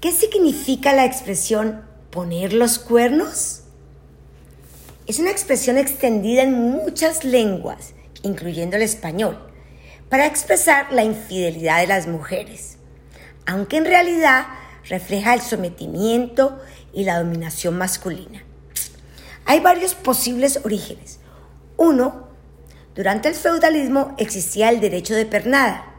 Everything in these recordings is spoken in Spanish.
¿Qué significa la expresión poner los cuernos? Es una expresión extendida en muchas lenguas, incluyendo el español, para expresar la infidelidad de las mujeres, aunque en realidad refleja el sometimiento y la dominación masculina. Hay varios posibles orígenes. Uno, durante el feudalismo existía el derecho de pernada,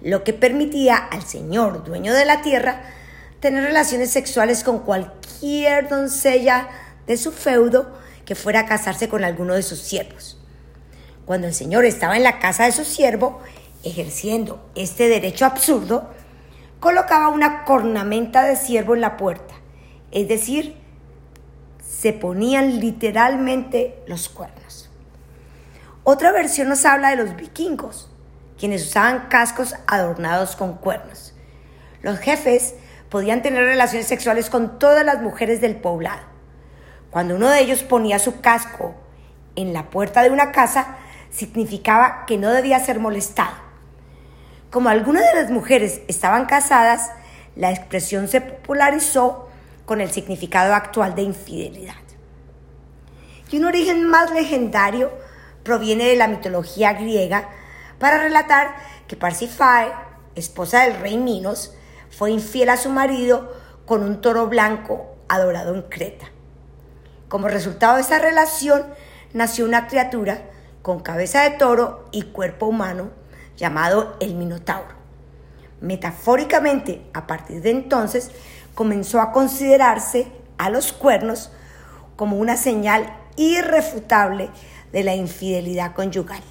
lo que permitía al señor dueño de la tierra tener relaciones sexuales con cualquier doncella de su feudo que fuera a casarse con alguno de sus siervos. Cuando el señor estaba en la casa de su siervo, ejerciendo este derecho absurdo, colocaba una cornamenta de siervo en la puerta, es decir, se ponían literalmente los cuernos. Otra versión nos habla de los vikingos, quienes usaban cascos adornados con cuernos. Los jefes podían tener relaciones sexuales con todas las mujeres del poblado. Cuando uno de ellos ponía su casco en la puerta de una casa, significaba que no debía ser molestado. Como algunas de las mujeres estaban casadas, la expresión se popularizó con el significado actual de infidelidad. Y un origen más legendario proviene de la mitología griega para relatar que Parsifae, esposa del rey Minos, fue infiel a su marido con un toro blanco adorado en Creta. Como resultado de esa relación nació una criatura con cabeza de toro y cuerpo humano llamado el Minotauro. Metafóricamente, a partir de entonces, comenzó a considerarse a los cuernos como una señal irrefutable de la infidelidad conyugal.